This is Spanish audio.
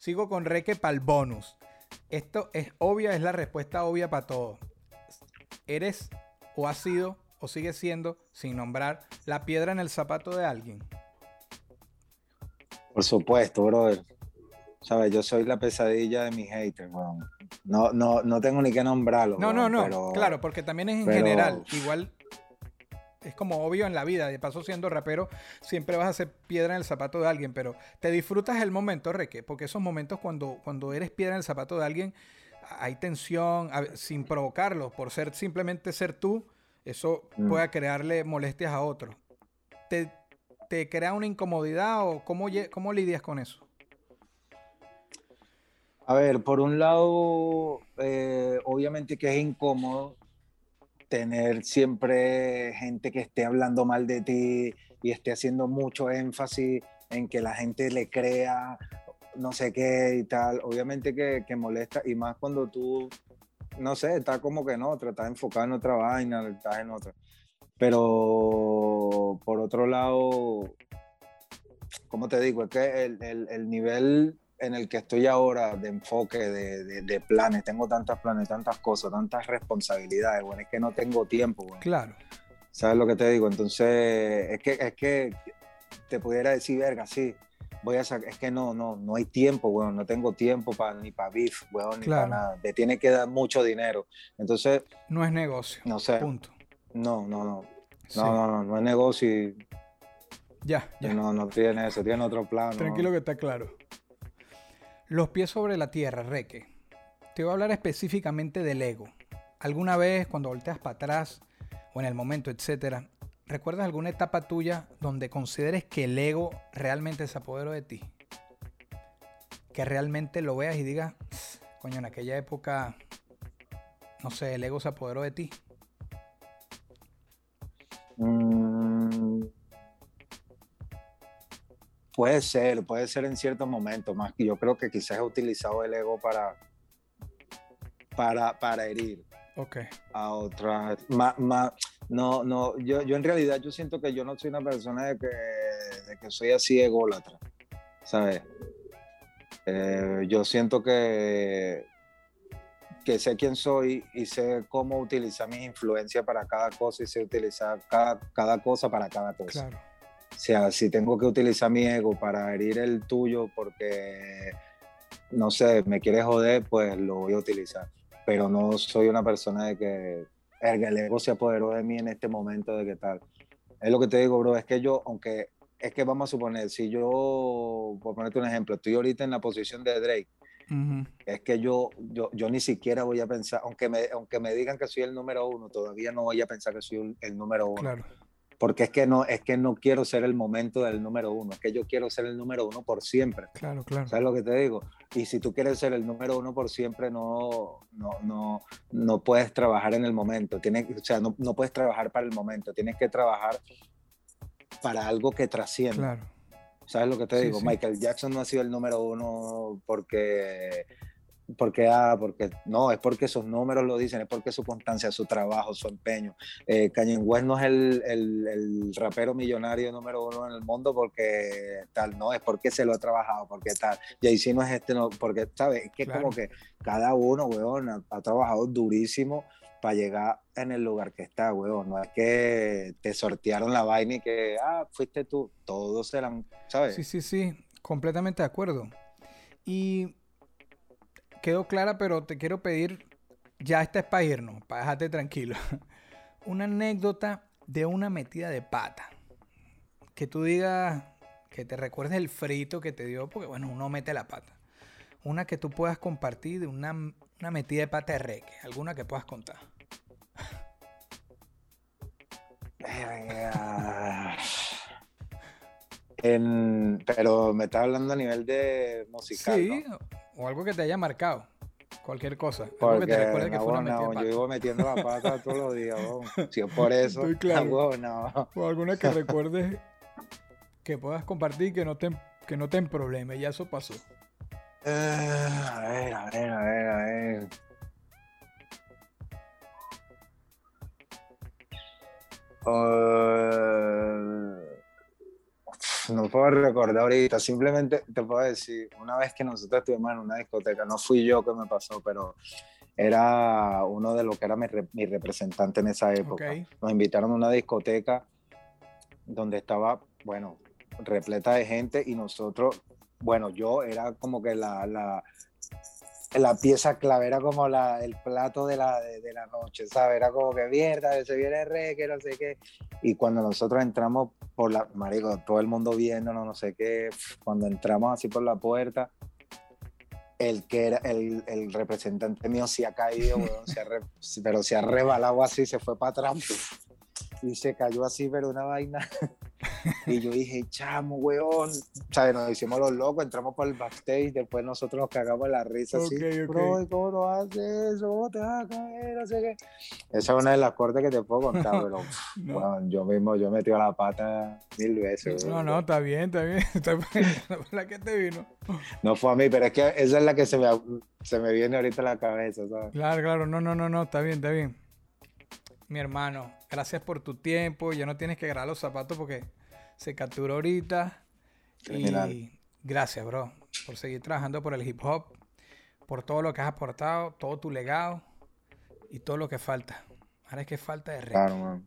Sigo con Reque para el bonus. Esto es obvia, es la respuesta obvia para todo. ¿Eres o has sido o sigues siendo, sin nombrar, la piedra en el zapato de alguien? Por supuesto, brother. ¿Sabes? Yo soy la pesadilla de mis haters, No, no, no tengo ni que nombrarlo. No, no, no. claro, porque también es en general. Igual es como obvio en la vida. De paso, siendo rapero, siempre vas a ser piedra en el zapato de alguien, pero te disfrutas el momento, Reque, porque esos momentos cuando, cuando eres piedra en el zapato de alguien, hay tensión, sin provocarlo, por ser simplemente ser tú, eso mm. puede crearle molestias a otros. ¿Te, ¿Te, crea una incomodidad o cómo, cómo lidias con eso? A ver, por un lado, eh, obviamente que es incómodo tener siempre gente que esté hablando mal de ti y esté haciendo mucho énfasis en que la gente le crea no sé qué y tal. Obviamente que, que molesta y más cuando tú, no sé, estás como que en otra, estás enfocado en otra vaina, estás en otra. Pero por otro lado, como te digo, es que el, el, el nivel en el que estoy ahora de enfoque, de, de, planes, tengo tantos planes, tantas cosas, tantas responsabilidades, bueno, es que no tengo tiempo, bueno. Claro. ¿Sabes lo que te digo? Entonces, es que, es que te pudiera decir, verga, sí, voy a sacar, es que no, no, no hay tiempo, bueno, no tengo tiempo para ni para beef, bueno, ni para nada. Te tiene que dar mucho dinero. Entonces. No es negocio. No sé. Punto. No, no, no. No, no, no, no es negocio Ya, ya. No, no tiene eso, tiene otro plano. Tranquilo que está claro. Los pies sobre la tierra, Reque. Te voy a hablar específicamente del ego. ¿Alguna vez cuando volteas para atrás o en el momento, etcétera, recuerdas alguna etapa tuya donde consideres que el ego realmente se apoderó de ti? Que realmente lo veas y digas, coño, en aquella época, no sé, el ego se apoderó de ti. Mm, Puede ser, puede ser en ciertos momentos, más que yo creo que quizás he utilizado el ego para, para, para herir okay. a otras. no, no, yo, yo en realidad yo siento que yo no soy una persona de que, de que soy así ególatra, ¿sabes? Eh, yo siento que, que sé quién soy y sé cómo utilizar mis influencias para cada cosa y sé utilizar cada, cada cosa para cada cosa. Claro. O sea, si tengo que utilizar mi ego para herir el tuyo porque, no sé, me quieres joder, pues lo voy a utilizar. Pero no soy una persona de que el ego se apoderó de mí en este momento de qué tal. Es lo que te digo, bro, es que yo, aunque, es que vamos a suponer, si yo, por ponerte un ejemplo, estoy ahorita en la posición de Drake, es que yo, yo, yo ni siquiera voy a pensar, aunque me, aunque me digan que soy el número uno, todavía no voy a pensar que soy el número uno. Claro porque es que no es que no quiero ser el momento del número uno, es que yo quiero ser el número uno por siempre. Claro, claro. ¿Sabes lo que te digo? Y si tú quieres ser el número uno por siempre, no, no, no, no puedes trabajar en el momento, tienes, o sea, no, no puedes trabajar para el momento, tienes que trabajar para algo que trascienda. Claro. ¿Sabes lo que te digo? Michael Jackson no ha sido el número uno porque porque, ah, porque no, es porque sus números lo dicen, es porque su constancia, su trabajo, su empeño. Eh, West no es el, el, el, rapero millonario número uno en el mundo porque tal, no, es porque se lo ha trabajado, porque tal. Jay-Z no es este, no, porque, ¿sabes? Es que como que cada uno, weón, ha, trabajado durísimo para llegar en el lugar que está, weón. No es que te sortearon la vaina y que, ah, fuiste tú. Todos eran, ¿sabes? Sí, sí, sí, completamente de acuerdo. Y quedó clara, pero te quiero pedir, ya está es para irnos, para dejarte tranquilo. Una anécdota de una metida de pata. Que tú digas, que te recuerdes el frito que te dio, porque bueno, uno mete la pata. Una que tú puedas compartir de una, una metida de pata de reque, alguna que puedas contar. pero me está hablando a nivel de musical. Sí, o algo que te haya marcado. Cualquier cosa. Porque, que te recuerde que fue una no, yo vivo metiendo la pata todos los días. Si es por eso, claro. no. O alguna que recuerdes que puedas compartir que no te, que no te en problema. Ya eso pasó. Uh, a ver, a ver, a ver, a ver. Uh, no puedo recordar ahorita, simplemente te puedo decir, una vez que nosotros estuvimos en una discoteca, no fui yo que me pasó, pero era uno de los que era mi, mi representante en esa época. Nos invitaron a una discoteca donde estaba, bueno, repleta de gente y nosotros, bueno, yo era como que la, la, la pieza clave, era como la, el plato de la, de, la noche, ¿sabes? Era como que mierda, se viene re, que no sé qué. Y cuando nosotros entramos por la, marico, todo el mundo viéndonos, no sé qué, cuando entramos así por la puerta, el que era el, el representante mío se ha caído, pero se ha rebalado así, se fue para atrás y se cayó así, pero una vaina. Y yo dije, chamo, weón. ¿Sabes? Nos hicimos los locos, entramos por el backstage, después nosotros nos cagamos la risa así. Bro, ¿cómo no haces eso? ¿Cómo te vas a caer? No sé qué. Esa es una de las cortes que te puedo contar, pero bueno, yo mismo, yo metí la pata mil veces. No, no, está bien, está bien. Está bien. la que te vino. No fue a mí, pero es que esa es la que se me, se me viene ahorita a la cabeza, ¿sabes? Claro, claro, no, no, no, no, está bien, está bien. Mi hermano, gracias por tu tiempo. Ya no tienes que agarrar los zapatos porque se capturó ahorita. Y gracias, bro, por seguir trabajando por el hip hop, por todo lo que has aportado, todo tu legado y todo lo que falta. Ahora es que falta de Claro, man.